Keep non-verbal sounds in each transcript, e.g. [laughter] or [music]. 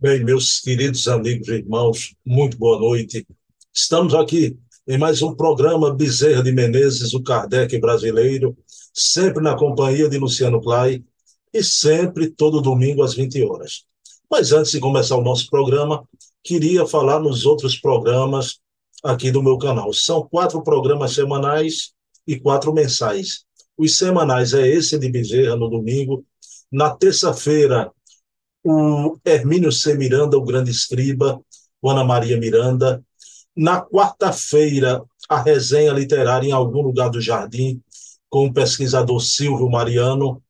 Bem, meus queridos amigos e irmãos, muito boa noite. Estamos aqui em mais um programa Bezerra de Menezes, o Kardec brasileiro, sempre na companhia de Luciano Clay e sempre todo domingo às 20 horas. Mas antes de começar o nosso programa, queria falar nos outros programas aqui do meu canal. São quatro programas semanais e quatro mensais. Os semanais é esse de Bezerra no domingo. Na terça-feira, o Hermínio C. Miranda, o grande escriba, o Ana Maria Miranda. Na quarta-feira, a resenha literária em algum lugar do jardim, com o pesquisador Silvio Mariano,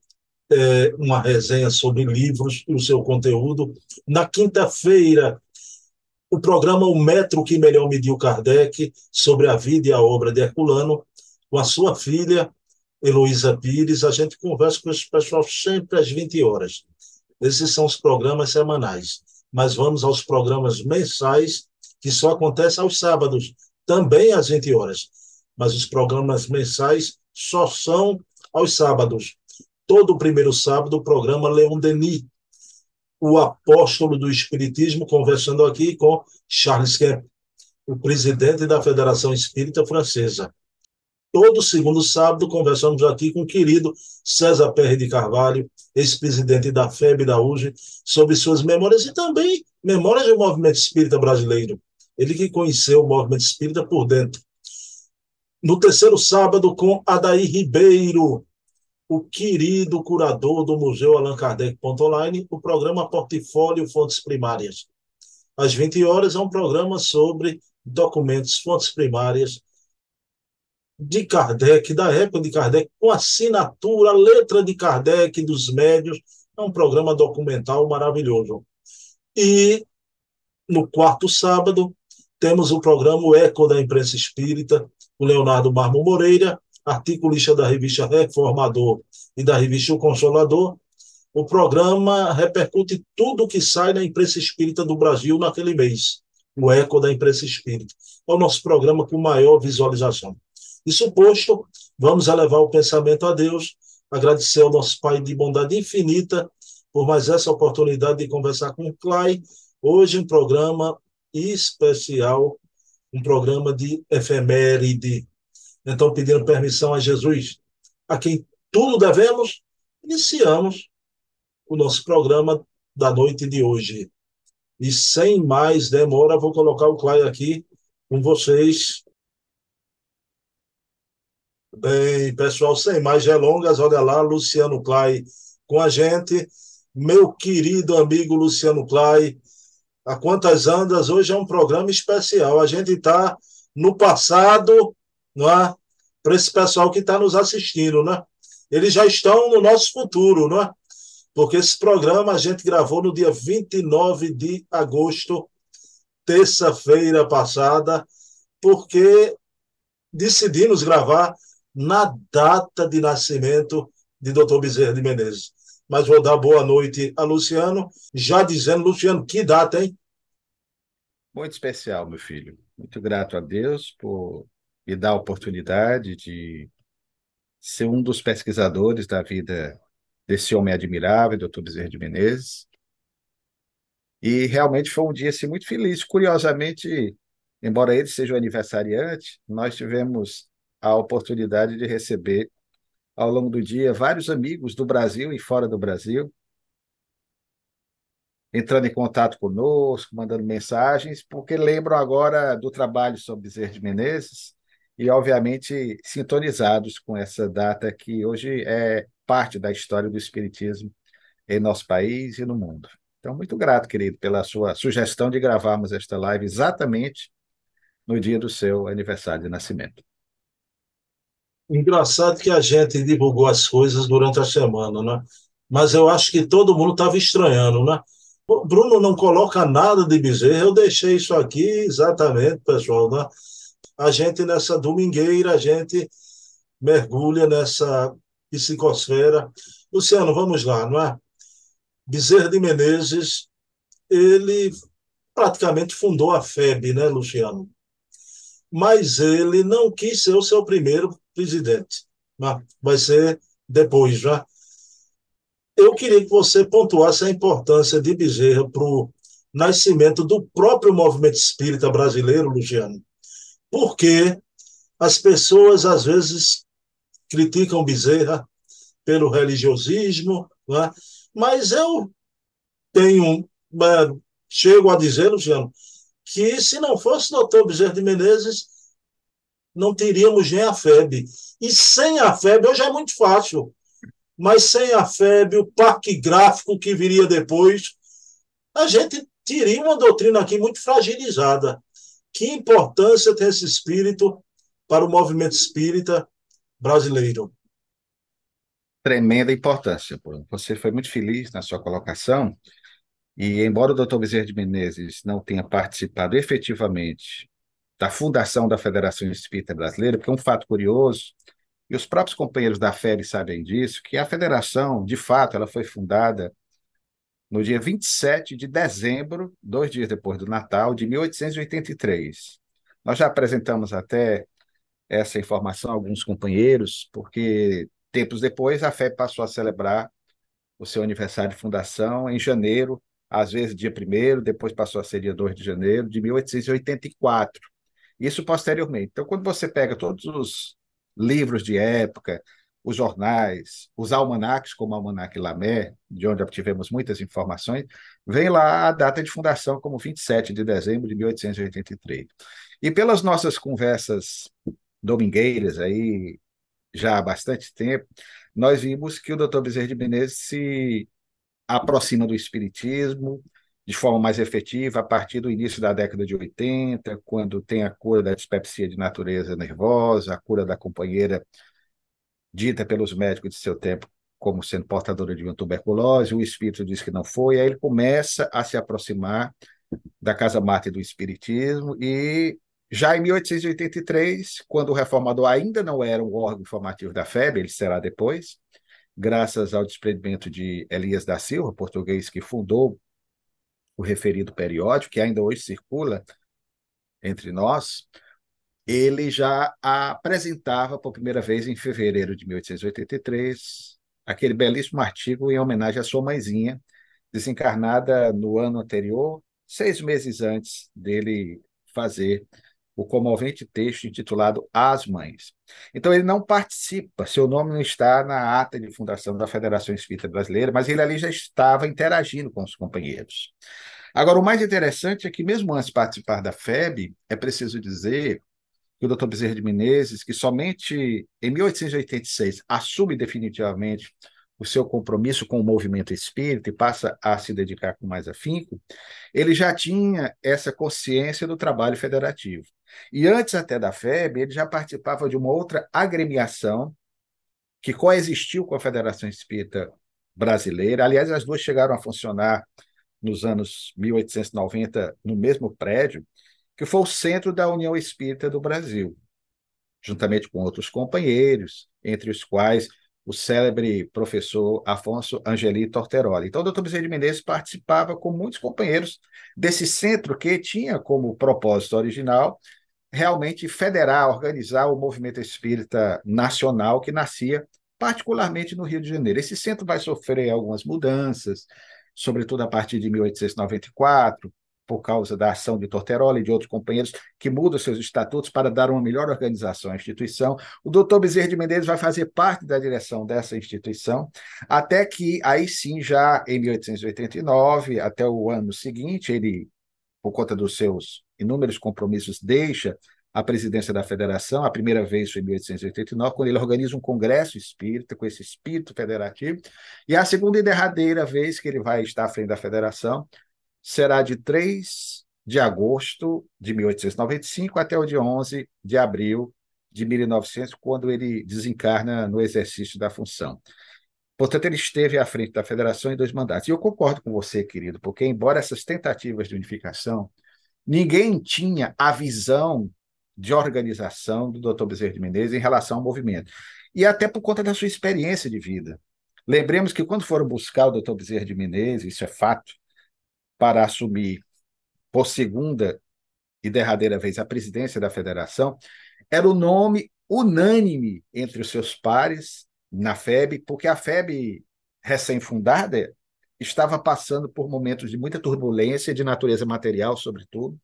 é, uma resenha sobre livros e o seu conteúdo. Na quinta-feira, o programa O Metro que Melhor Mediu Kardec, sobre a vida e a obra de Herculano, com a sua filha, Heloísa Pires. A gente conversa com esse pessoal sempre às 20 horas. Esses são os programas semanais. Mas vamos aos programas mensais, que só acontecem aos sábados, também às 20 horas. Mas os programas mensais só são aos sábados. Todo primeiro sábado, o programa Leon Denis, o apóstolo do Espiritismo, conversando aqui com Charles Kemp, o presidente da Federação Espírita Francesa. Todo segundo sábado, conversamos aqui com o querido César Perry de Carvalho, ex-presidente da FEB da UGE, sobre suas memórias e também memórias do movimento espírita brasileiro. Ele que conheceu o movimento espírita por dentro. No terceiro sábado, com Adair Ribeiro, o querido curador do Museu Allan Kardec Online, o programa Portfólio Fontes Primárias. Às 20 horas é um programa sobre documentos, fontes primárias de Kardec, da época de Kardec, com assinatura, letra de Kardec, dos médios. É um programa documental maravilhoso. E no quarto sábado, temos o programa o Eco da Imprensa Espírita, o Leonardo Marmo Moreira, articulista da revista Reformador e da revista O Consolador. O programa repercute tudo o que sai na imprensa espírita do Brasil naquele mês. O Eco da Imprensa Espírita. É o nosso programa com maior visualização. Isso posto, vamos elevar o pensamento a Deus, agradecer ao nosso Pai de bondade infinita por mais essa oportunidade de conversar com o Clay. Hoje, um programa especial, um programa de efeméride. Então, pedindo permissão a Jesus, a quem tudo devemos, iniciamos o nosso programa da noite de hoje. E sem mais demora, vou colocar o Clay aqui com vocês Bem, pessoal, sem mais delongas, olha lá, Luciano Clay com a gente. Meu querido amigo Luciano Clay, a quantas andas? Hoje é um programa especial. A gente está no passado, não é? Para esse pessoal que está nos assistindo, né? Eles já estão no nosso futuro, não é? Porque esse programa a gente gravou no dia 29 de agosto, terça-feira passada, porque decidimos gravar na data de nascimento de Dr. Bezerra de Menezes. Mas vou dar boa noite a Luciano, já dizendo, Luciano, que data, hein? Muito especial, meu filho. Muito grato a Deus por me dar a oportunidade de ser um dos pesquisadores da vida desse homem admirável, Dr. Bezerra de Menezes. E realmente foi um dia assim, muito feliz. Curiosamente, embora ele seja o aniversariante, nós tivemos a oportunidade de receber ao longo do dia vários amigos do Brasil e fora do Brasil, entrando em contato conosco, mandando mensagens, porque lembram agora do trabalho sobre Bezerra de Menezes e, obviamente, sintonizados com essa data que hoje é parte da história do Espiritismo em nosso país e no mundo. Então, muito grato, querido, pela sua sugestão de gravarmos esta live exatamente no dia do seu aniversário de nascimento. Engraçado que a gente divulgou as coisas durante a semana, né? Mas eu acho que todo mundo estava estranhando, né? O Bruno não coloca nada de Bezerra, eu deixei isso aqui exatamente, pessoal, né? A gente nessa domingueira, a gente mergulha nessa psicosfera. Luciano, vamos lá, não é? Bezerra de Menezes, ele praticamente fundou a FEB, né, Luciano? Mas ele não quis ser o seu primeiro presidente. Né? Vai ser depois já. Eu queria que você pontuasse a importância de Bezerra para o nascimento do próprio movimento espírita brasileiro, Luciano. Porque as pessoas, às vezes, criticam Bezerra pelo religiosismo, né? mas eu tenho, é, chego a dizer, Luciano, que se não fosse o doutor Bezerra de Menezes, não teríamos nem a FEB. E sem a FEB, hoje é muito fácil, mas sem a FEB, o parque gráfico que viria depois, a gente teria uma doutrina aqui muito fragilizada. Que importância tem esse espírito para o movimento espírita brasileiro? Tremenda importância. Você foi muito feliz na sua colocação, e embora o doutor Bezerra de Menezes não tenha participado efetivamente da fundação da Federação Espírita Brasileira, porque é um fato curioso, e os próprios companheiros da FEB sabem disso, que a federação, de fato, ela foi fundada no dia 27 de dezembro, dois dias depois do Natal, de 1883. Nós já apresentamos até essa informação a alguns companheiros, porque tempos depois a FEB passou a celebrar o seu aniversário de fundação em janeiro, às vezes dia 1 depois passou a ser dia 2 de janeiro de 1884. Isso posteriormente. Então, quando você pega todos os livros de época, os jornais, os almanacs, como o Almanac Lamé, de onde obtivemos muitas informações, vem lá a data de fundação como 27 de dezembro de 1883. E pelas nossas conversas domingueiras aí, já há bastante tempo, nós vimos que o Dr. Bezerra de Menezes se aproxima do espiritismo, de forma mais efetiva a partir do início da década de 80, quando tem a cura da dispepsia de natureza nervosa, a cura da companheira dita pelos médicos de seu tempo como sendo portadora de uma tuberculose, o espírito diz que não foi, aí ele começa a se aproximar da casa mate do espiritismo e já em 1883, quando o reformador ainda não era um órgão informativo da FEB, ele será depois, graças ao desprendimento de Elias da Silva, português que fundou o referido periódico, que ainda hoje circula entre nós, ele já apresentava por primeira vez em fevereiro de 1883 aquele belíssimo artigo em homenagem à sua mãezinha, desencarnada no ano anterior, seis meses antes dele fazer o comovente texto intitulado As Mães. Então, ele não participa, seu nome não está na ata de fundação da Federação Espírita Brasileira, mas ele ali já estava interagindo com os companheiros. Agora, o mais interessante é que, mesmo antes de participar da FEB, é preciso dizer que o Dr. Bezerra de Menezes, que somente em 1886 assume definitivamente o seu compromisso com o movimento espírita e passa a se dedicar com mais afinco, ele já tinha essa consciência do trabalho federativo. E antes até da FEB, ele já participava de uma outra agremiação que coexistiu com a Federação Espírita Brasileira. Aliás, as duas chegaram a funcionar nos anos 1890 no mesmo prédio, que foi o centro da União Espírita do Brasil, juntamente com outros companheiros, entre os quais o célebre professor Afonso Angeli Torteroli. Então, o doutor Bezerra de Menezes participava com muitos companheiros desse centro que tinha como propósito original realmente federar, organizar o movimento espírita nacional que nascia particularmente no Rio de Janeiro. Esse centro vai sofrer algumas mudanças, sobretudo a partir de 1894, por causa da ação de Torteroli e de outros companheiros que mudam seus estatutos para dar uma melhor organização à instituição. O doutor Bezerra de Menezes vai fazer parte da direção dessa instituição, até que, aí sim, já em 1889, até o ano seguinte, ele, por conta dos seus inúmeros compromissos, deixa a presidência da federação, a primeira vez foi em 1889, quando ele organiza um congresso espírita, com esse espírito federativo, e a segunda e derradeira vez que ele vai estar à frente da federação será de 3 de agosto de 1895 até o dia 11 de abril de 1900, quando ele desencarna no exercício da função. Portanto, ele esteve à frente da federação em dois mandatos. E eu concordo com você, querido, porque, embora essas tentativas de unificação, ninguém tinha a visão de organização do Dr. Bezerra de Menezes em relação ao movimento. E até por conta da sua experiência de vida. Lembremos que quando foram buscar o Dr. Bezerra de Menezes, isso é fato, para assumir por segunda e derradeira vez a presidência da federação, era o nome unânime entre os seus pares na FEB, porque a FEB recém-fundada estava passando por momentos de muita turbulência de natureza material, sobretudo.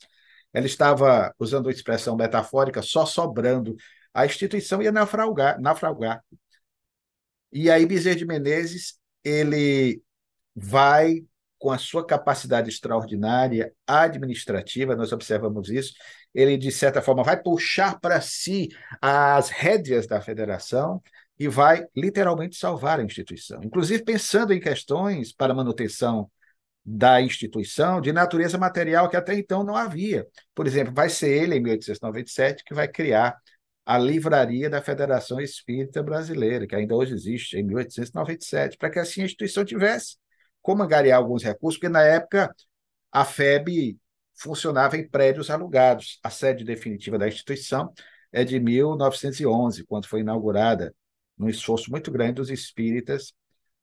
Ela estava, usando a expressão metafórica, só sobrando. A instituição ia naufragar. naufragar. E aí Bezerra de Menezes ele vai com a sua capacidade extraordinária administrativa, nós observamos isso, ele, de certa forma, vai puxar para si as rédeas da federação e vai literalmente salvar a instituição. Inclusive pensando em questões para manutenção da instituição de natureza material que até então não havia. Por exemplo, vai ser ele, em 1897, que vai criar a Livraria da Federação Espírita Brasileira, que ainda hoje existe, em 1897, para que assim a instituição tivesse como angariar alguns recursos, porque na época a FEB funcionava em prédios alugados. A sede definitiva da instituição é de 1911, quando foi inaugurada, num esforço muito grande dos espíritas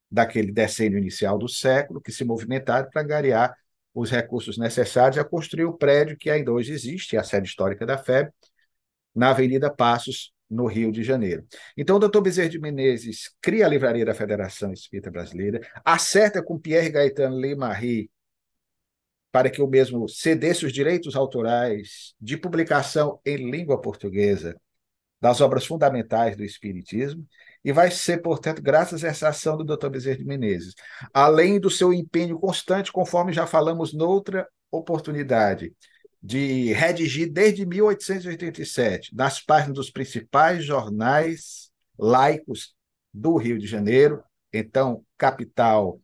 daquele decênio inicial do século, que se movimentaram para angariar os recursos necessários a construir o prédio que ainda hoje existe, a sede histórica da FEB, na Avenida Passos, no Rio de Janeiro. Então, o doutor Bezerra de Menezes cria a Livraria da Federação Espírita Brasileira, acerta com Pierre Gaetan Lemarie para que o mesmo cedesse os direitos autorais de publicação em língua portuguesa das obras fundamentais do Espiritismo, e vai ser, portanto, graças a essa ação do Dr. Bezerra de Menezes, além do seu empenho constante, conforme já falamos noutra oportunidade, de redigir desde 1887, nas páginas dos principais jornais laicos do Rio de Janeiro, então capital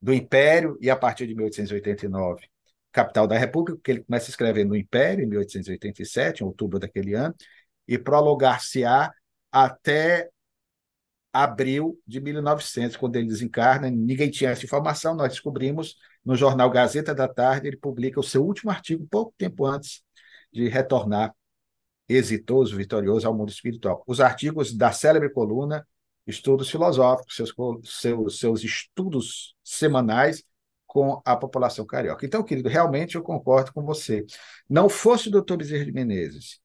do Império, e a partir de 1889, capital da República, porque ele começa a escrever no Império, em 1887, em outubro daquele ano, e prolongar-se-á até abril de 1900, quando ele desencarna. Ninguém tinha essa informação, nós descobrimos no jornal Gazeta da Tarde, ele publica o seu último artigo pouco tempo antes de retornar exitoso, vitorioso ao mundo espiritual. Os artigos da célebre coluna estudos filosóficos, seus, seus, seus estudos semanais com a população carioca. Então, querido, realmente eu concordo com você. Não fosse o doutor Bezerra de Menezes,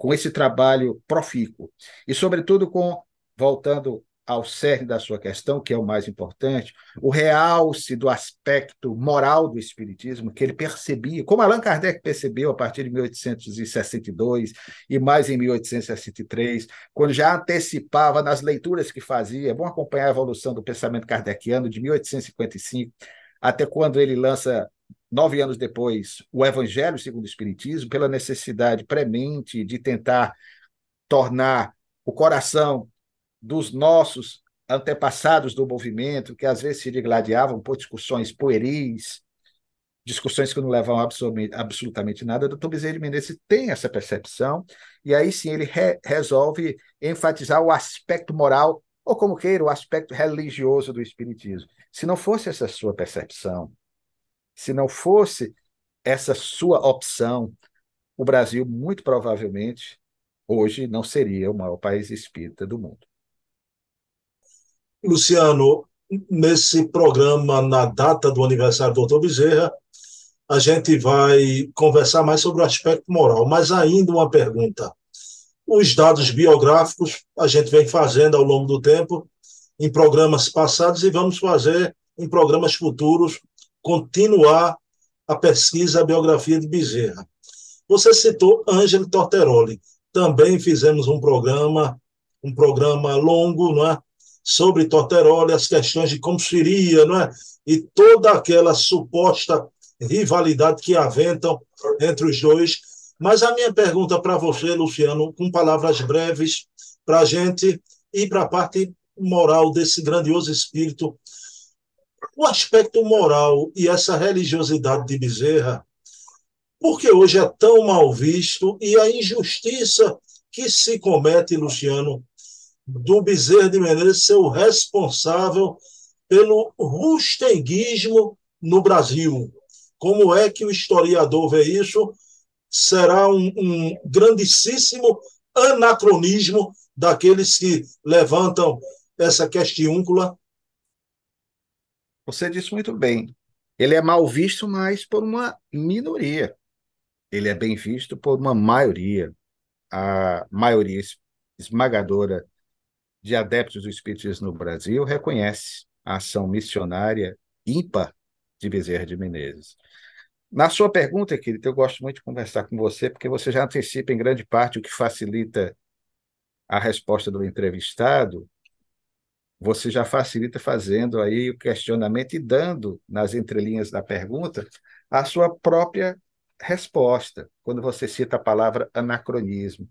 com esse trabalho profícuo, e, sobretudo, com, voltando ao cerne da sua questão, que é o mais importante, o realce do aspecto moral do Espiritismo, que ele percebia, como Allan Kardec percebeu a partir de 1862 e mais em 1863, quando já antecipava nas leituras que fazia, é bom acompanhar a evolução do pensamento kardeciano de 1855 até quando ele lança nove anos depois, o Evangelho segundo o Espiritismo, pela necessidade premente de tentar tornar o coração dos nossos antepassados do movimento, que às vezes se digladiavam por discussões pueris, discussões que não absolutamente, absolutamente nada, o doutor Bezerra de Menezes tem essa percepção, e aí sim ele re, resolve enfatizar o aspecto moral, ou como queira, o aspecto religioso do Espiritismo. Se não fosse essa sua percepção, se não fosse essa sua opção, o Brasil, muito provavelmente, hoje não seria o maior país espírita do mundo. Luciano, nesse programa, na data do aniversário do doutor Bezerra, a gente vai conversar mais sobre o aspecto moral, mas ainda uma pergunta. Os dados biográficos a gente vem fazendo ao longo do tempo em programas passados e vamos fazer em programas futuros continuar a pesquisa, a biografia de Bezerra. Você citou Ângelo Torteroli. Também fizemos um programa, um programa longo, não é? sobre Torteroli, as questões de como seria, não é? E toda aquela suposta rivalidade que aventam entre os dois. Mas a minha pergunta para você, Luciano, com palavras breves, para a gente ir para a parte moral desse grandioso espírito. O aspecto moral e essa religiosidade de Bezerra, porque hoje é tão mal visto e a injustiça que se comete, Luciano, do Bezerra de Menezes ser o responsável pelo rustenguismo no Brasil. Como é que o historiador vê isso? Será um, um grandíssimo anacronismo daqueles que levantam essa questiúncula? Você disse muito bem. Ele é mal visto, mas por uma minoria. Ele é bem visto por uma maioria. A maioria esmagadora de adeptos do Espiritismo no Brasil reconhece a ação missionária ímpar de Bezerra de Menezes. Na sua pergunta, querido, eu gosto muito de conversar com você, porque você já antecipa em grande parte o que facilita a resposta do entrevistado, você já facilita fazendo aí o questionamento e dando nas entrelinhas da pergunta a sua própria resposta, quando você cita a palavra anacronismo.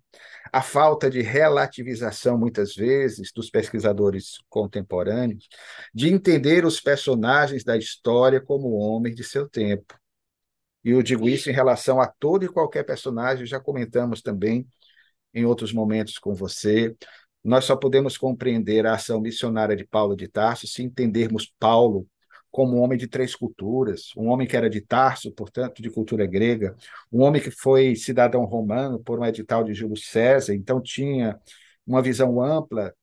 A falta de relativização, muitas vezes, dos pesquisadores contemporâneos, de entender os personagens da história como homens de seu tempo. E eu digo isso em relação a todo e qualquer personagem, já comentamos também em outros momentos com você. Nós só podemos compreender a ação missionária de Paulo de Tarso se entendermos Paulo como um homem de três culturas, um homem que era de Tarso, portanto, de cultura grega, um homem que foi cidadão romano por um edital de Júlio César, então tinha uma visão ampla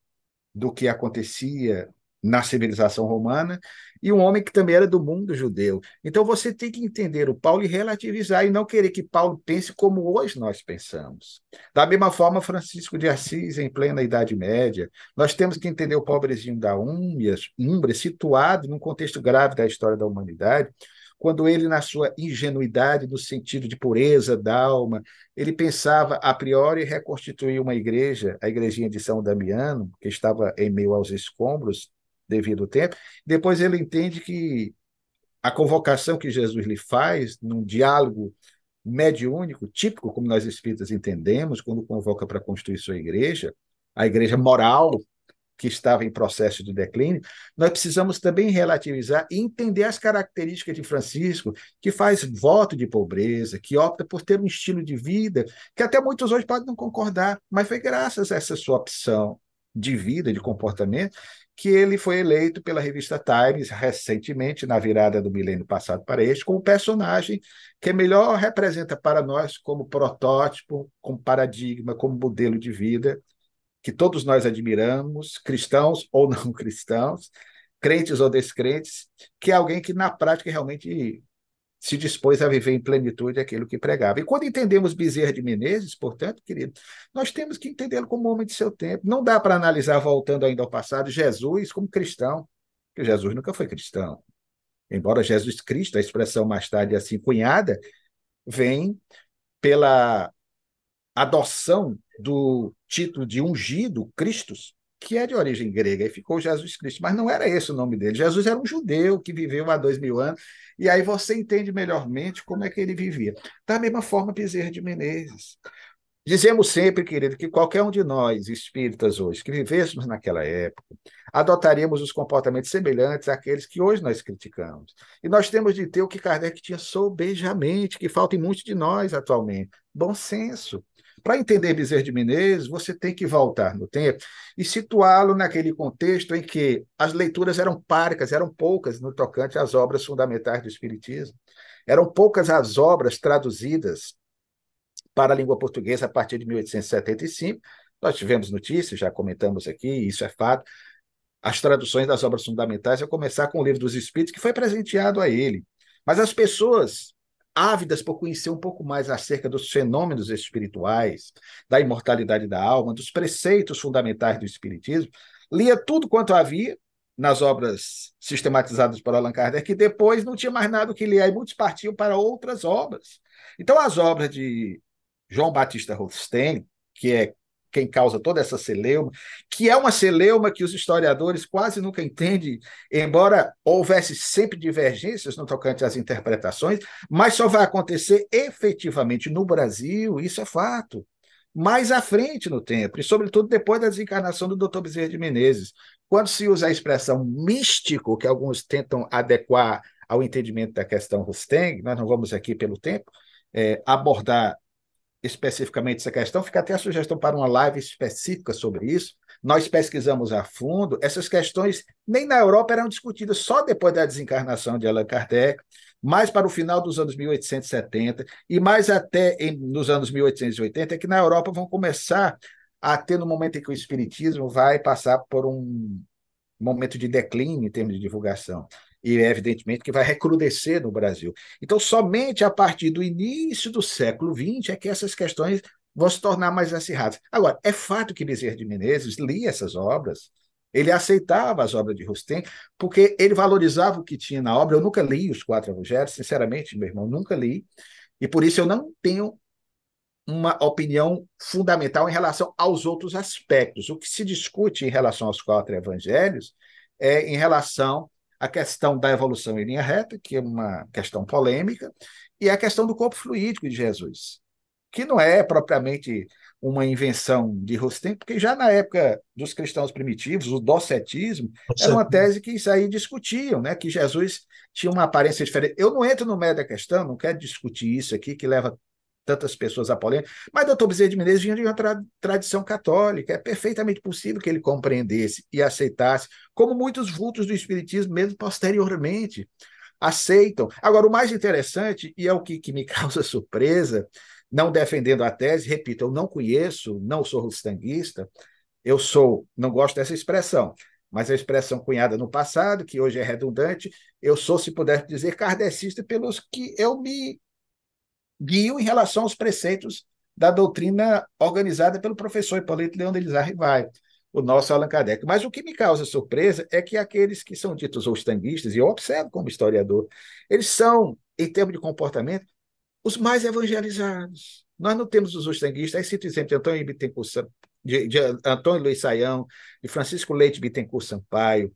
do que acontecia na civilização romana, e um homem que também era do mundo judeu. Então você tem que entender o Paulo e relativizar e não querer que Paulo pense como hoje nós pensamos. Da mesma forma, Francisco de Assis, em plena Idade Média, nós temos que entender o pobrezinho da Úmbria situado num contexto grave da história da humanidade, quando ele, na sua ingenuidade, no sentido de pureza da alma, ele pensava a priori reconstituir uma igreja, a igrejinha de São Damiano, que estava em meio aos escombros, devido tempo. Depois ele entende que a convocação que Jesus lhe faz, num diálogo mediúnico, típico, como nós espíritas entendemos, quando convoca para construir sua igreja, a igreja moral, que estava em processo de declínio, nós precisamos também relativizar e entender as características de Francisco, que faz voto de pobreza, que opta por ter um estilo de vida que até muitos hoje podem não concordar, mas foi graças a essa sua opção de vida, de comportamento, que ele foi eleito pela revista Times recentemente, na virada do milênio passado para este, como personagem que melhor representa para nós como protótipo, como paradigma, como modelo de vida, que todos nós admiramos, cristãos ou não [laughs] cristãos, crentes ou descrentes, que é alguém que na prática realmente se dispôs a viver em plenitude aquilo que pregava. E quando entendemos Bezerra de Menezes, portanto, querido, nós temos que entendê-lo como homem de seu tempo. Não dá para analisar, voltando ainda ao passado, Jesus como cristão, porque Jesus nunca foi cristão. Embora Jesus Cristo, a expressão mais tarde assim cunhada, vem pela adoção do título de ungido, Cristos, que é de origem grega, e ficou Jesus Cristo, mas não era esse o nome dele. Jesus era um judeu que viveu há dois mil anos, e aí você entende melhormente como é que ele vivia. Da mesma forma, Bezerra de Menezes. Dizemos sempre, querido, que qualquer um de nós, espíritas hoje, que vivêssemos naquela época, adotaríamos os comportamentos semelhantes àqueles que hoje nós criticamos. E nós temos de ter o que Kardec tinha sobejamente, que falta em muitos de nós atualmente: bom senso. Para entender Bezerra de Menezes, você tem que voltar no tempo e situá-lo naquele contexto em que as leituras eram páricas, eram poucas no tocante às obras fundamentais do Espiritismo. Eram poucas as obras traduzidas para a língua portuguesa a partir de 1875. Nós tivemos notícias, já comentamos aqui, isso é fato. As traduções das obras fundamentais, a começar com o Livro dos Espíritos, que foi presenteado a ele. Mas as pessoas ávidas por conhecer um pouco mais acerca dos fenômenos espirituais, da imortalidade da alma, dos preceitos fundamentais do Espiritismo, lia tudo quanto havia nas obras sistematizadas por Allan Kardec, e depois não tinha mais nada que ler, e muitos partiam para outras obras. Então, as obras de João Batista Rothstein, que é quem causa toda essa celeuma, que é uma celeuma que os historiadores quase nunca entendem, embora houvesse sempre divergências no tocante às interpretações, mas só vai acontecer efetivamente no Brasil, isso é fato, mais à frente no tempo, e sobretudo depois da desencarnação do Dr. Bezerra de Menezes. Quando se usa a expressão místico, que alguns tentam adequar ao entendimento da questão Rusteng, nós não vamos aqui pelo tempo é, abordar especificamente essa questão, fica até a sugestão para uma live específica sobre isso. Nós pesquisamos a fundo, essas questões nem na Europa eram discutidas só depois da desencarnação de Allan Kardec, mais para o final dos anos 1870 e mais até em, nos anos 1880, é que na Europa vão começar a ter no momento em que o espiritismo vai passar por um momento de declínio em termos de divulgação e evidentemente que vai recrudescer no Brasil. Então, somente a partir do início do século XX é que essas questões vão se tornar mais acirradas. Agora, é fato que Bezerra de Menezes lia essas obras, Ele aceitava as obras de Rustem, porque ele valorizava o que tinha na obra. Eu nunca li os quatro evangelhos, sinceramente, meu irmão, nunca li. E por isso eu não tenho uma opinião fundamental em relação aos outros aspectos. O que se discute em relação aos quatro evangelhos é em relação à questão da evolução em linha reta, que é uma questão polêmica, e a questão do corpo fluídico de Jesus, que não é propriamente uma invenção de Rustem, porque já na época dos cristãos primitivos, o docetismo era uma tese que isso aí discutiam, né? que Jesus tinha uma aparência diferente. Eu não entro no meio da questão, não quero discutir isso aqui, que leva tantas pessoas a polêmica, mas doutor Bezerra de Menezes vinha de uma tra tradição católica, é perfeitamente possível que ele compreendesse e aceitasse, como muitos vultos do espiritismo, mesmo posteriormente, aceitam. Agora, o mais interessante, e é o que, que me [laughs] causa surpresa, não defendendo a tese, repito, eu não conheço, não sou rustanguista, eu sou, não gosto dessa expressão, mas a expressão cunhada no passado, que hoje é redundante, eu sou, se puder dizer, kardecista pelos que eu me guio em relação aos preceitos da doutrina organizada pelo professor Hipólito Leão de Elizar Rivaio, o nosso Allan Kardec. Mas o que me causa surpresa é que aqueles que são ditos rustanguistas, e eu observo como historiador, eles são, em termos de comportamento, os mais evangelizados. Nós não temos os ostanguistas, aí cito exemplo de Antônio Bittencourt, de, de Antônio Luiz Saião, de Francisco Leite Bittencourt Sampaio,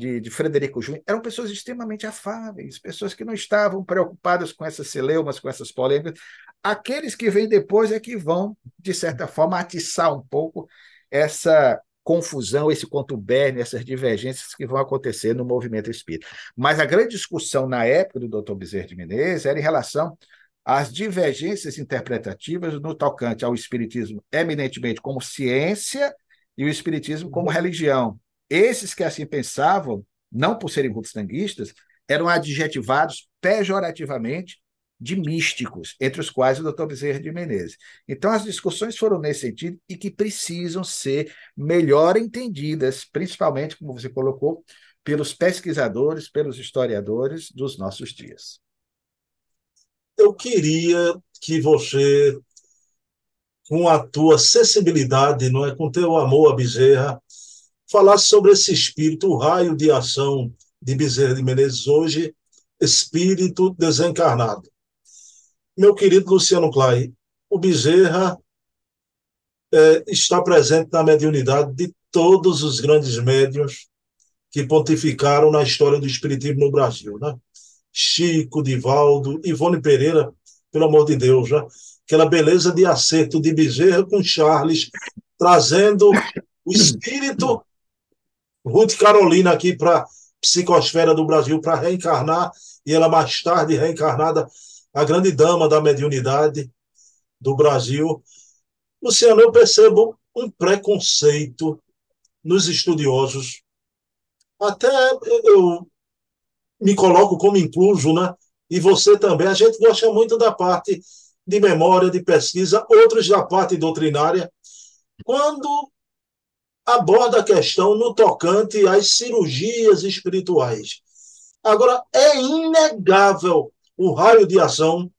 de, de Frederico Júnior, eram pessoas extremamente afáveis, pessoas que não estavam preocupadas com essas celeumas, com essas polêmicas. Aqueles que vêm depois é que vão, de certa forma, atiçar um pouco essa confusão, esse contubérnio, essas divergências que vão acontecer no movimento espírita. Mas a grande discussão na época do Dr. Bezerra de Menezes era em relação as divergências interpretativas no tocante ao espiritismo eminentemente como ciência e o espiritismo como religião. Esses que assim pensavam, não por serem rustanguistas, eram adjetivados pejorativamente de místicos, entre os quais o Dr. Bezerra de Menezes. Então, as discussões foram nesse sentido e que precisam ser melhor entendidas, principalmente, como você colocou, pelos pesquisadores, pelos historiadores dos nossos dias eu queria que você, com a tua sensibilidade, não é, com teu amor a Bezerra, falasse sobre esse espírito, o raio de ação de Bezerra de Menezes hoje, espírito desencarnado. Meu querido Luciano Clay, o Bezerra é, está presente na mediunidade de todos os grandes médios que pontificaram na história do espiritismo no Brasil, né? Chico, Divaldo, Ivone Pereira, pelo amor de Deus, já. aquela beleza de acerto de Bezerra com Charles, trazendo o espírito Ruth Carolina aqui para psicosfera do Brasil para reencarnar e ela mais tarde reencarnada a grande dama da mediunidade do Brasil. Luciano, eu percebo um preconceito nos estudiosos. Até eu me coloco como incluso, né? E você também. A gente gosta muito da parte de memória, de pesquisa, outros da parte doutrinária. Quando aborda a questão no tocante às cirurgias espirituais. Agora, é inegável o raio de ação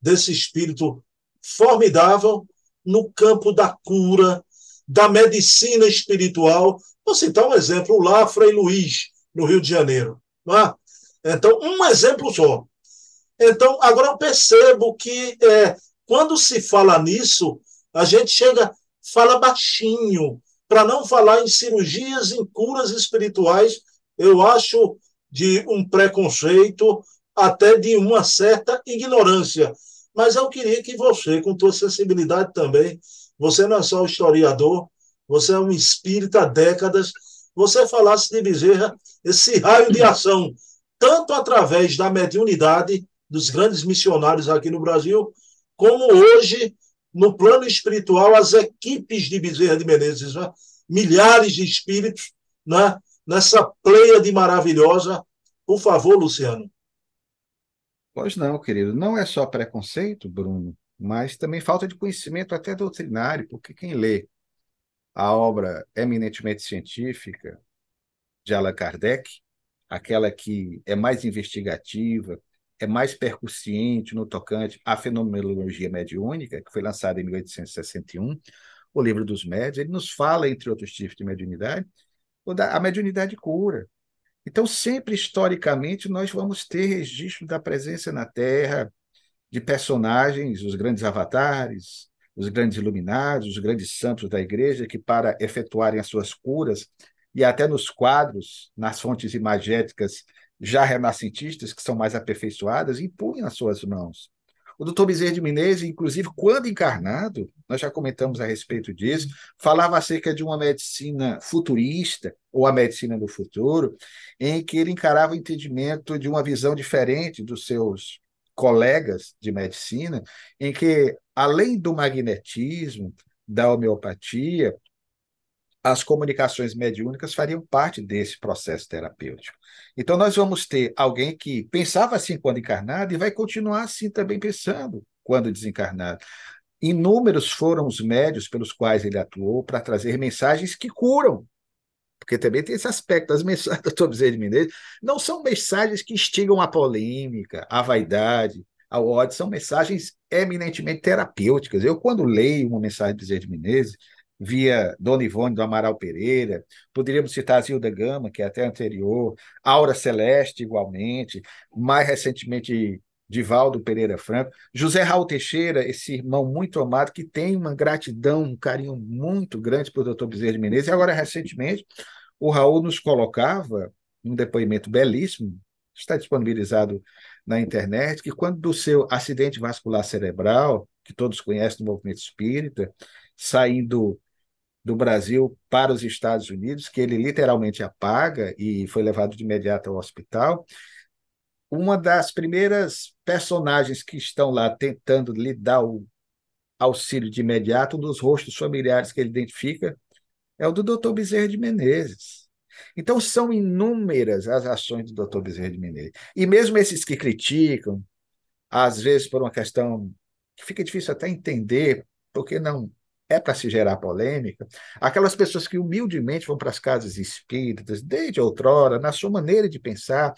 desse espírito formidável no campo da cura, da medicina espiritual. Vou citar um exemplo lá, Frei Luiz, no Rio de Janeiro. É? Então, um exemplo só. Então, agora eu percebo que é, quando se fala nisso, a gente chega, fala baixinho, para não falar em cirurgias, em curas espirituais, eu acho de um preconceito, até de uma certa ignorância. Mas eu queria que você, com tua sensibilidade também, você não é só historiador, você é um espírita há décadas, você falasse de Bezerra esse raio de ação tanto através da mediunidade dos grandes missionários aqui no Brasil, como hoje, no plano espiritual, as equipes de Bezerra de Menezes, né? milhares de espíritos né? nessa pleia de maravilhosa. Por favor, Luciano. Pois não, querido. Não é só preconceito, Bruno, mas também falta de conhecimento até doutrinário, porque quem lê a obra eminentemente científica de Allan Kardec aquela que é mais investigativa, é mais percussiente no tocante à fenomenologia mediúnica, que foi lançada em 1861, o livro dos médios, ele nos fala, entre outros tipos de mediunidade, a mediunidade cura. Então, sempre historicamente, nós vamos ter registro da presença na Terra de personagens, os grandes avatares, os grandes iluminados, os grandes santos da igreja, que, para efetuarem as suas curas, e até nos quadros, nas fontes imagéticas já renascentistas, que são mais aperfeiçoadas, impunham as suas mãos. O doutor Bezerra de Menezes, inclusive, quando encarnado, nós já comentamos a respeito disso, falava acerca de uma medicina futurista, ou a medicina do futuro, em que ele encarava o entendimento de uma visão diferente dos seus colegas de medicina, em que, além do magnetismo, da homeopatia, as comunicações mediúnicas fariam parte desse processo terapêutico. Então, nós vamos ter alguém que pensava assim quando encarnado e vai continuar assim também pensando quando desencarnado. Inúmeros foram os médios pelos quais ele atuou para trazer mensagens que curam. Porque também tem esse aspecto, as mensagens [laughs] do. Bezerra de Menezes não são mensagens que instigam a polêmica, a vaidade, ao ódio, são mensagens eminentemente terapêuticas. Eu, quando leio uma mensagem do Bezerra de Menezes, via Dona Ivone do Amaral Pereira, poderíamos citar Zilda Gama, que é até anterior, Aura Celeste, igualmente, mais recentemente Divaldo Pereira Franco, José Raul Teixeira, esse irmão muito amado, que tem uma gratidão, um carinho muito grande por doutor Bezerra de Menezes, e agora, recentemente, o Raul nos colocava, um depoimento belíssimo, está disponibilizado na internet, que quando do seu acidente vascular cerebral, que todos conhecem do movimento espírita, saindo do Brasil para os Estados Unidos, que ele literalmente apaga e foi levado de imediato ao hospital. Uma das primeiras personagens que estão lá tentando lhe dar o auxílio de imediato, um dos rostos familiares que ele identifica, é o do Dr. Bezerra de Menezes. Então, são inúmeras as ações do Dr. Bezerra de Menezes. E mesmo esses que criticam, às vezes por uma questão que fica difícil até entender, porque não é para se gerar polêmica, aquelas pessoas que humildemente vão para as casas espíritas, desde outrora, na sua maneira de pensar,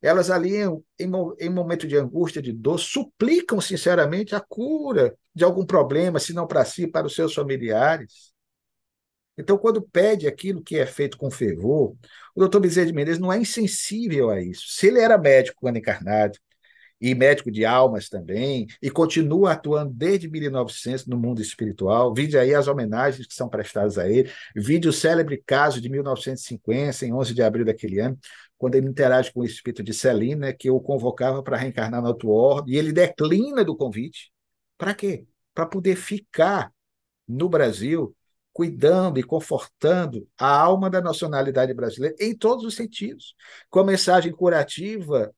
elas ali, em, em momento de angústia, de dor, suplicam sinceramente a cura de algum problema, se não para si, para os seus familiares. Então, quando pede aquilo que é feito com fervor, o doutor Bezerra de Menezes não é insensível a isso. Se ele era médico quando encarnado, e médico de almas também, e continua atuando desde 1900 no mundo espiritual. Vide aí as homenagens que são prestadas a ele. Vide o célebre caso de 1950, em 11 de abril daquele ano, quando ele interage com o espírito de Celina, que o convocava para reencarnar no outro orbe, e ele declina do convite. Para quê? Para poder ficar no Brasil cuidando e confortando a alma da nacionalidade brasileira em todos os sentidos, com a mensagem curativa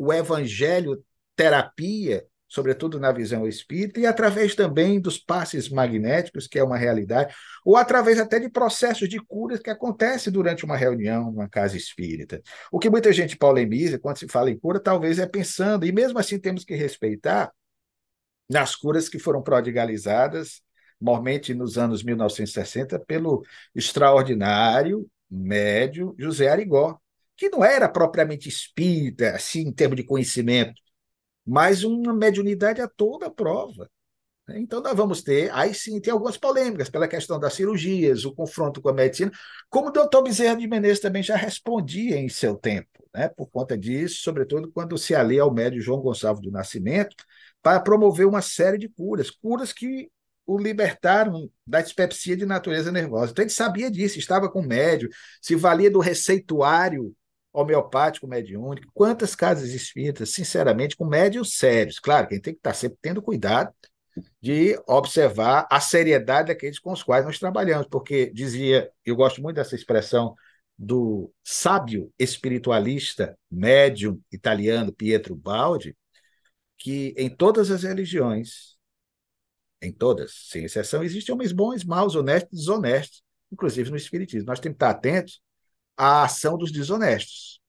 o evangelho terapia, sobretudo na visão espírita, e através também dos passes magnéticos, que é uma realidade, ou através até de processos de curas que acontecem durante uma reunião numa casa espírita. O que muita gente polemiza quando se fala em cura, talvez é pensando, e mesmo assim temos que respeitar nas curas que foram prodigalizadas, normalmente nos anos 1960, pelo extraordinário médio José Arigó, que não era propriamente espírita, assim, em termos de conhecimento, mas uma mediunidade a toda prova. Né? Então, nós vamos ter, aí sim, tem algumas polêmicas pela questão das cirurgias, o confronto com a medicina, como o doutor Bezerra de Menezes também já respondia em seu tempo, né? por conta disso, sobretudo quando se alia ao médio João Gonçalves do Nascimento, para promover uma série de curas, curas que o libertaram da dispepsia de natureza nervosa. Então, ele sabia disso, estava com o médio, se valia do receituário homeopático mediúnico, quantas casas espíritas, sinceramente, com médios sérios. Claro, quem tem que estar sempre tendo cuidado de observar a seriedade daqueles com os quais nós trabalhamos, porque dizia, eu gosto muito dessa expressão do sábio espiritualista médium italiano Pietro Baldi, que em todas as religiões, em todas, sem exceção, existem homens bons, maus, honestos, desonestos, inclusive no espiritismo. Nós temos que estar atentos a ação dos desonestos.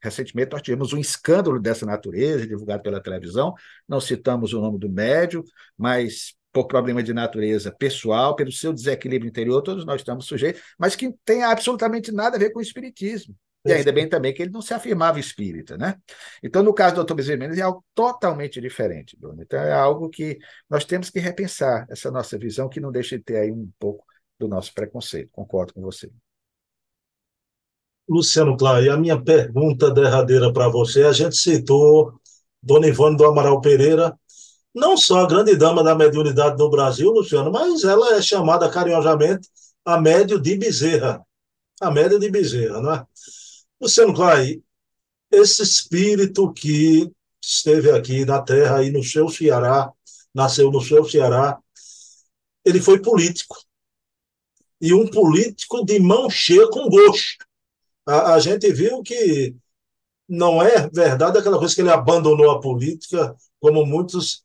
Recentemente nós tivemos um escândalo dessa natureza, divulgado pela televisão, não citamos o nome do médio, mas por problema de natureza pessoal, pelo seu desequilíbrio interior, todos nós estamos sujeitos, mas que tem absolutamente nada a ver com o espiritismo. E ainda bem também que ele não se afirmava espírita, né? Então, no caso do Dr. Bezerra Mendes, é algo totalmente diferente, Bruno. Então, é algo que nós temos que repensar, essa nossa visão, que não deixa de ter aí um pouco do nosso preconceito. Concordo com você. Luciano Clay, a minha pergunta derradeira para você, a gente citou Dona Ivone do Amaral Pereira, não só a grande dama da mediunidade no Brasil, Luciano, mas ela é chamada carinhosamente a médio de Bezerra. A média de Bezerra, não é? Luciano Clay, esse espírito que esteve aqui na terra, aí no seu Ceará, nasceu no seu Ceará, ele foi político. E um político de mão cheia com gosto. A, a gente viu que não é verdade aquela coisa que ele abandonou a política, como muitos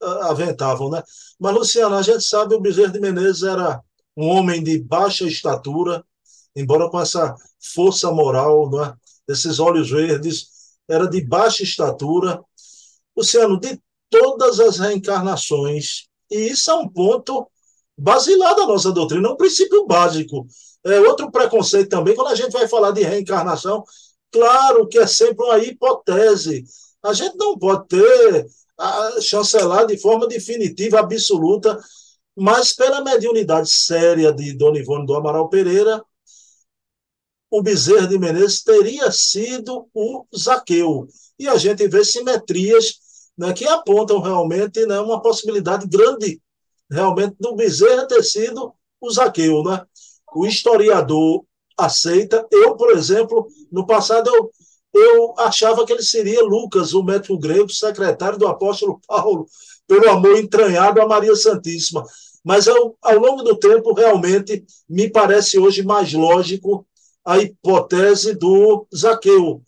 aventavam, né? Mas, Luciano, a gente sabe o Bezerra de Menezes era um homem de baixa estatura, embora com essa força moral, não é? esses olhos verdes, era de baixa estatura. Luciano, de todas as reencarnações, e isso é um ponto basilar da nossa doutrina, é um princípio básico. É outro preconceito também, quando a gente vai falar de reencarnação, claro que é sempre uma hipótese. A gente não pode ter a, chancelar de forma definitiva, absoluta, mas pela mediunidade séria de Dona Ivone do Amaral Pereira, o Bezerra de Menezes teria sido o Zaqueu. E a gente vê simetrias né, que apontam realmente né, uma possibilidade grande realmente do Bezerra ter sido o Zaqueu. Né? O historiador aceita. Eu, por exemplo, no passado eu, eu achava que ele seria Lucas, o médico grego, secretário do apóstolo Paulo, pelo amor entranhado a Maria Santíssima. Mas ao, ao longo do tempo, realmente, me parece hoje mais lógico a hipótese do Zaqueu.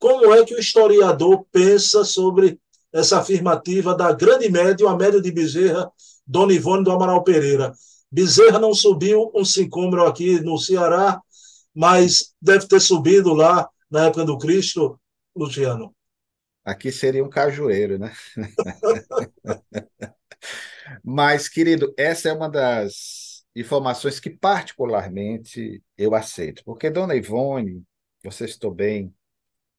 Como é que o historiador pensa sobre essa afirmativa da grande média, a média de Bezerra, Dona Ivone do Amaral Pereira? Bezerra não subiu um sincômero aqui no Ceará, mas deve ter subido lá na época do Cristo, Luciano. Aqui seria um cajueiro, né? [laughs] mas, querido, essa é uma das informações que particularmente eu aceito. Porque Dona Ivone, você citou bem,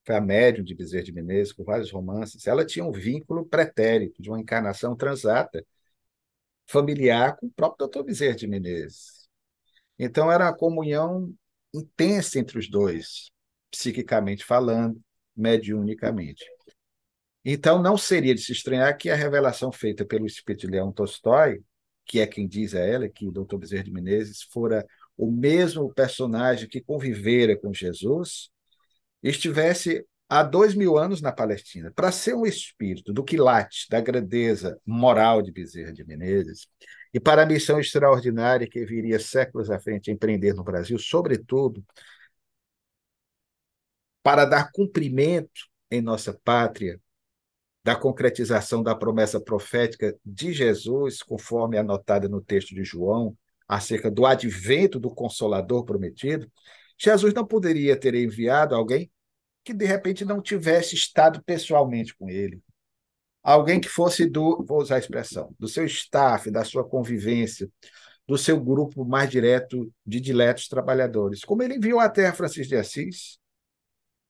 foi a médium de Bezerra de Menezes, com vários romances, ela tinha um vínculo pretérito, de uma encarnação transata, familiar com o próprio doutor Bezerra de Menezes. Então era uma comunhão intensa entre os dois, psiquicamente falando, mediunicamente. Então não seria de se estranhar que a revelação feita pelo Espírito de Leão Tolstói que é quem diz a ela que o Dr. Bezerra de Menezes fora o mesmo personagem que convivera com Jesus, estivesse há dois mil anos na Palestina. Para ser um espírito do quilate, da grandeza moral de Bezerra de Menezes, e para a missão extraordinária que viria séculos à frente empreender no Brasil, sobretudo para dar cumprimento em nossa pátria da concretização da promessa profética de Jesus, conforme anotada no texto de João, acerca do advento do Consolador prometido, Jesus não poderia ter enviado alguém que de repente não tivesse estado pessoalmente com ele. Alguém que fosse do, vou usar a expressão, do seu staff, da sua convivência, do seu grupo mais direto de diletos trabalhadores. Como ele enviou até a Francisco de Assis,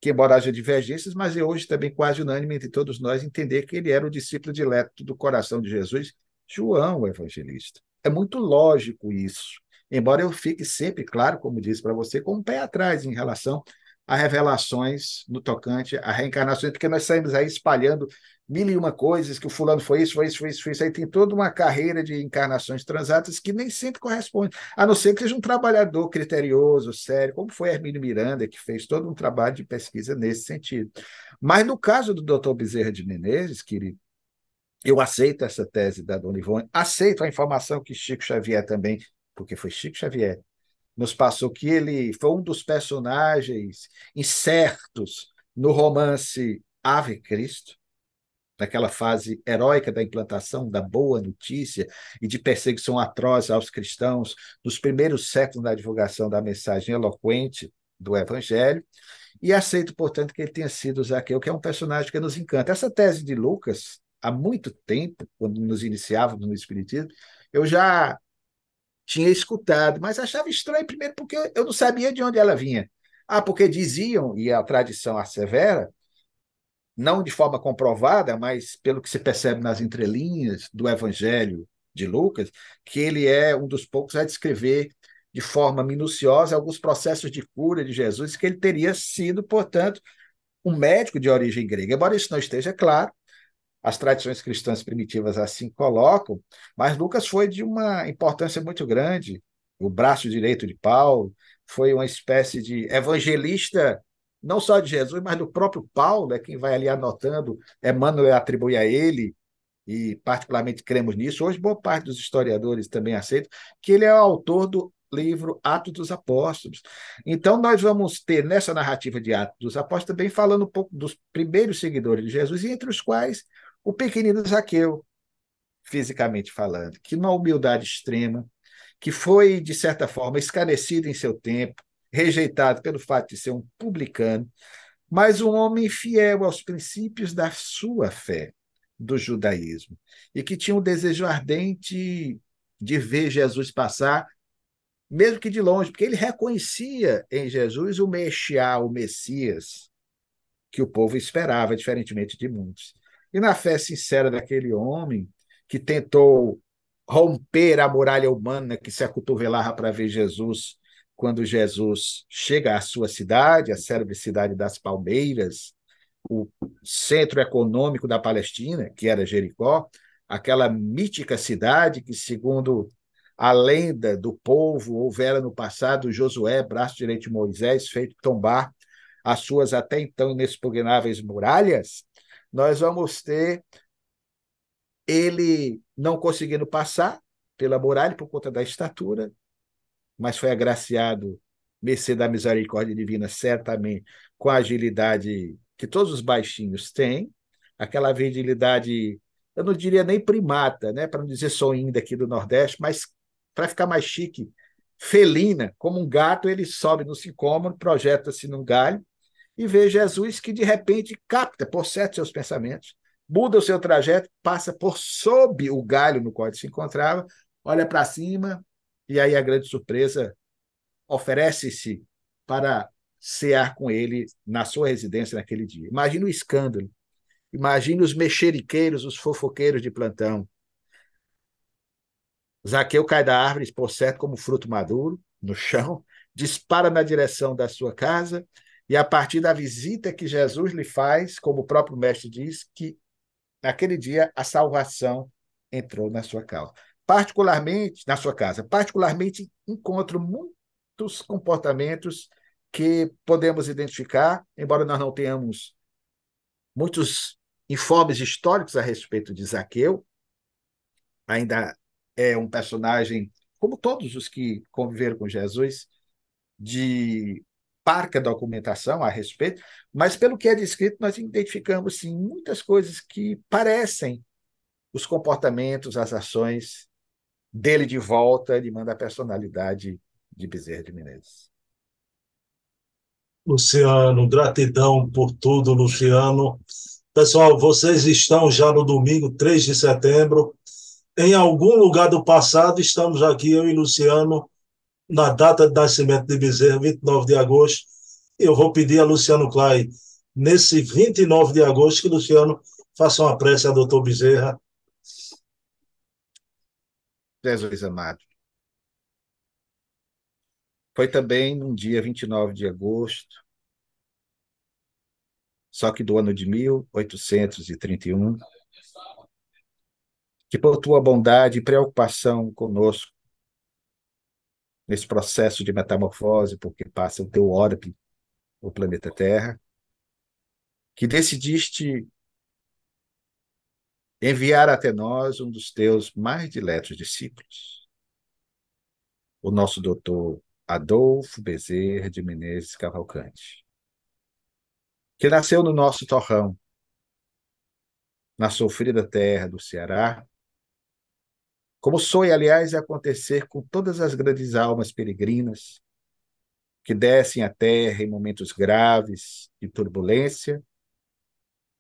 que embora haja divergências, mas é hoje também quase unânime entre todos nós entender que ele era o discípulo dileto do coração de Jesus, João, o evangelista. É muito lógico isso, embora eu fique sempre, claro, como disse para você, com o um pé atrás em relação a revelações no tocante a reencarnações, porque nós saímos aí espalhando mil e uma coisas, que o fulano foi isso, foi isso, foi isso, foi isso. Aí tem toda uma carreira de encarnações transatas que nem sempre corresponde, a não ser que seja um trabalhador criterioso, sério, como foi Hermínio Miranda, que fez todo um trabalho de pesquisa nesse sentido. Mas no caso do doutor Bezerra de Menezes, que eu aceito essa tese da Dona Ivone, aceito a informação que Chico Xavier também, porque foi Chico Xavier, nos passou que ele foi um dos personagens incertos no romance Ave Cristo, naquela fase heróica da implantação da boa notícia e de perseguição atroz aos cristãos, nos primeiros séculos da divulgação da mensagem eloquente do Evangelho, e aceito, portanto, que ele tenha sido Zaqueu, que é um personagem que nos encanta. Essa tese de Lucas, há muito tempo, quando nos iniciávamos no Espiritismo, eu já tinha escutado, mas achava estranho, primeiro, porque eu não sabia de onde ela vinha. Ah, porque diziam, e a tradição assevera, não de forma comprovada, mas pelo que se percebe nas entrelinhas do Evangelho de Lucas, que ele é um dos poucos a descrever de forma minuciosa alguns processos de cura de Jesus, que ele teria sido, portanto, um médico de origem grega. Embora isso não esteja claro, as tradições cristãs primitivas assim colocam, mas Lucas foi de uma importância muito grande, o braço direito de Paulo, foi uma espécie de evangelista não só de Jesus, mas do próprio Paulo, é quem vai ali anotando, Emmanuel atribui a ele, e particularmente cremos nisso. Hoje, boa parte dos historiadores também aceitam que ele é o autor do livro Atos dos Apóstolos. Então, nós vamos ter nessa narrativa de Atos dos Apóstolos também falando um pouco dos primeiros seguidores de Jesus, entre os quais o pequenino Zaqueu, fisicamente falando, que numa humildade extrema, que foi, de certa forma, escarnecido em seu tempo, rejeitado pelo fato de ser um publicano, mas um homem fiel aos princípios da sua fé, do judaísmo, e que tinha um desejo ardente de ver Jesus passar, mesmo que de longe, porque ele reconhecia em Jesus o Mexiá, o Messias, que o povo esperava, diferentemente de muitos. E na fé sincera daquele homem que tentou romper a muralha humana que se acotovelava para ver Jesus quando Jesus chega à sua cidade, a célebre cidade das Palmeiras, o centro econômico da Palestina, que era Jericó, aquela mítica cidade que, segundo a lenda do povo, houvera no passado Josué, braço direito de Moisés, feito tombar as suas até então inexpugnáveis muralhas, nós vamos ter ele não conseguindo passar pela muralha por conta da estatura, mas foi agraciado, mercê da misericórdia divina, certamente, com a agilidade que todos os baixinhos têm, aquela agilidade, eu não diria nem primata, né, para não dizer soinho daqui do Nordeste, mas para ficar mais chique, felina, como um gato, ele sobe no sicômoro, projeta-se num galho e vê Jesus que de repente capta por certo seus pensamentos, muda o seu trajeto, passa por sob o galho no qual ele se encontrava, olha para cima, e aí a grande surpresa oferece-se para cear com ele na sua residência naquele dia. Imagina o escândalo. Imagine os mexeriqueiros, os fofoqueiros de plantão. Zaqueu cai da árvore, por certo, como fruto maduro, no chão, [laughs] dispara na direção da sua casa, e a partir da visita que Jesus lhe faz, como o próprio mestre diz, que naquele dia a salvação entrou na sua causa. Particularmente na sua casa, particularmente encontro muitos comportamentos que podemos identificar, embora nós não tenhamos muitos informes históricos a respeito de Zaqueu, ainda é um personagem, como todos os que conviveram com Jesus, de parca documentação a respeito, mas pelo que é descrito, nós identificamos sim muitas coisas que parecem os comportamentos, as ações dele de volta, ele manda a personalidade de Bezerra de Menezes. Luciano, gratidão por tudo, Luciano. Pessoal, vocês estão já no domingo, 3 de setembro. Em algum lugar do passado, estamos aqui, eu e Luciano, na data de nascimento de Bezerra, 29 de agosto. Eu vou pedir a Luciano Clay, nesse 29 de agosto, que Luciano faça uma prece a doutor Bezerra Jesus amado. Foi também no dia 29 de agosto, só que do ano de 1831, que por tua bondade e preocupação conosco, nesse processo de metamorfose, porque passa o teu orbe, o planeta Terra, que decidiste enviar até nós um dos teus mais diletos discípulos, o nosso doutor Adolfo Bezerra de Menezes Cavalcante, que nasceu no nosso torrão, na sofrida terra do Ceará, como sonha, aliás, acontecer com todas as grandes almas peregrinas que descem à terra em momentos graves de turbulência,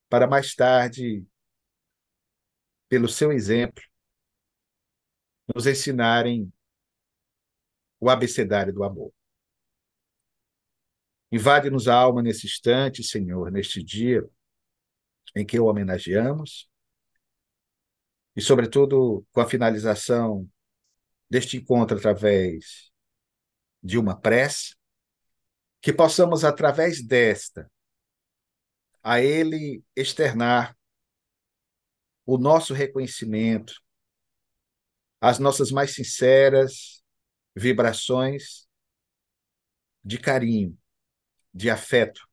para mais tarde pelo seu exemplo, nos ensinarem o abecedário do amor. Invade-nos a alma nesse instante, Senhor, neste dia em que o homenageamos, e, sobretudo, com a finalização deste encontro através de uma prece, que possamos, através desta, a Ele externar o nosso reconhecimento, as nossas mais sinceras vibrações de carinho, de afeto,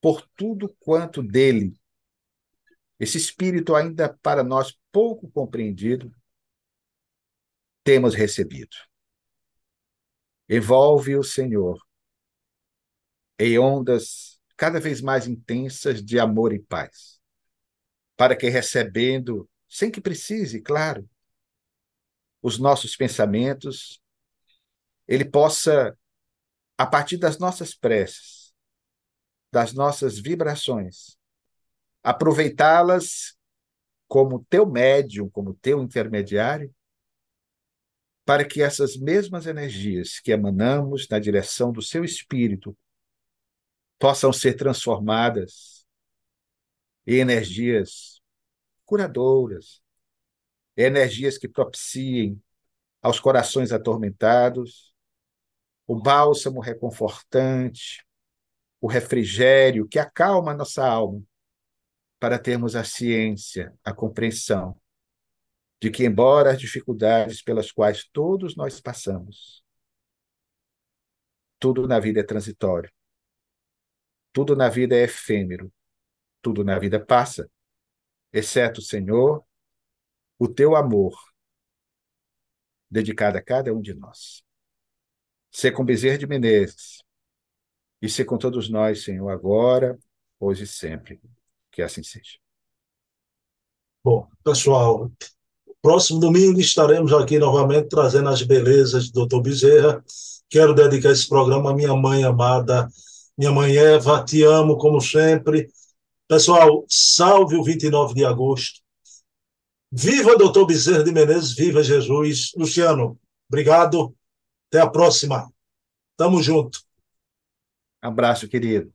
por tudo quanto dele, esse espírito ainda para nós pouco compreendido, temos recebido. Envolve o Senhor em ondas cada vez mais intensas de amor e paz, para que recebendo, sem que precise, claro, os nossos pensamentos, ele possa, a partir das nossas preces, das nossas vibrações, aproveitá-las como teu médium, como teu intermediário, para que essas mesmas energias que emanamos na direção do seu espírito possam ser transformadas em energias curadoras, energias que propiciem aos corações atormentados o bálsamo reconfortante, o refrigério que acalma nossa alma, para termos a ciência, a compreensão de que, embora as dificuldades pelas quais todos nós passamos, tudo na vida é transitório tudo na vida é efêmero, tudo na vida passa, exceto, Senhor, o teu amor dedicado a cada um de nós. Ser com Bezerra de Menezes e ser com todos nós, Senhor, agora, hoje e sempre. Que assim seja. Bom, pessoal, próximo domingo estaremos aqui novamente trazendo as belezas do Dr. Bezerra. Quero dedicar esse programa à minha mãe amada, minha mãe Eva, te amo como sempre. Pessoal, salve o 29 de agosto. Viva doutor Bezerra de Menezes, viva Jesus. Luciano, obrigado. Até a próxima. Tamo junto. Abraço, querido.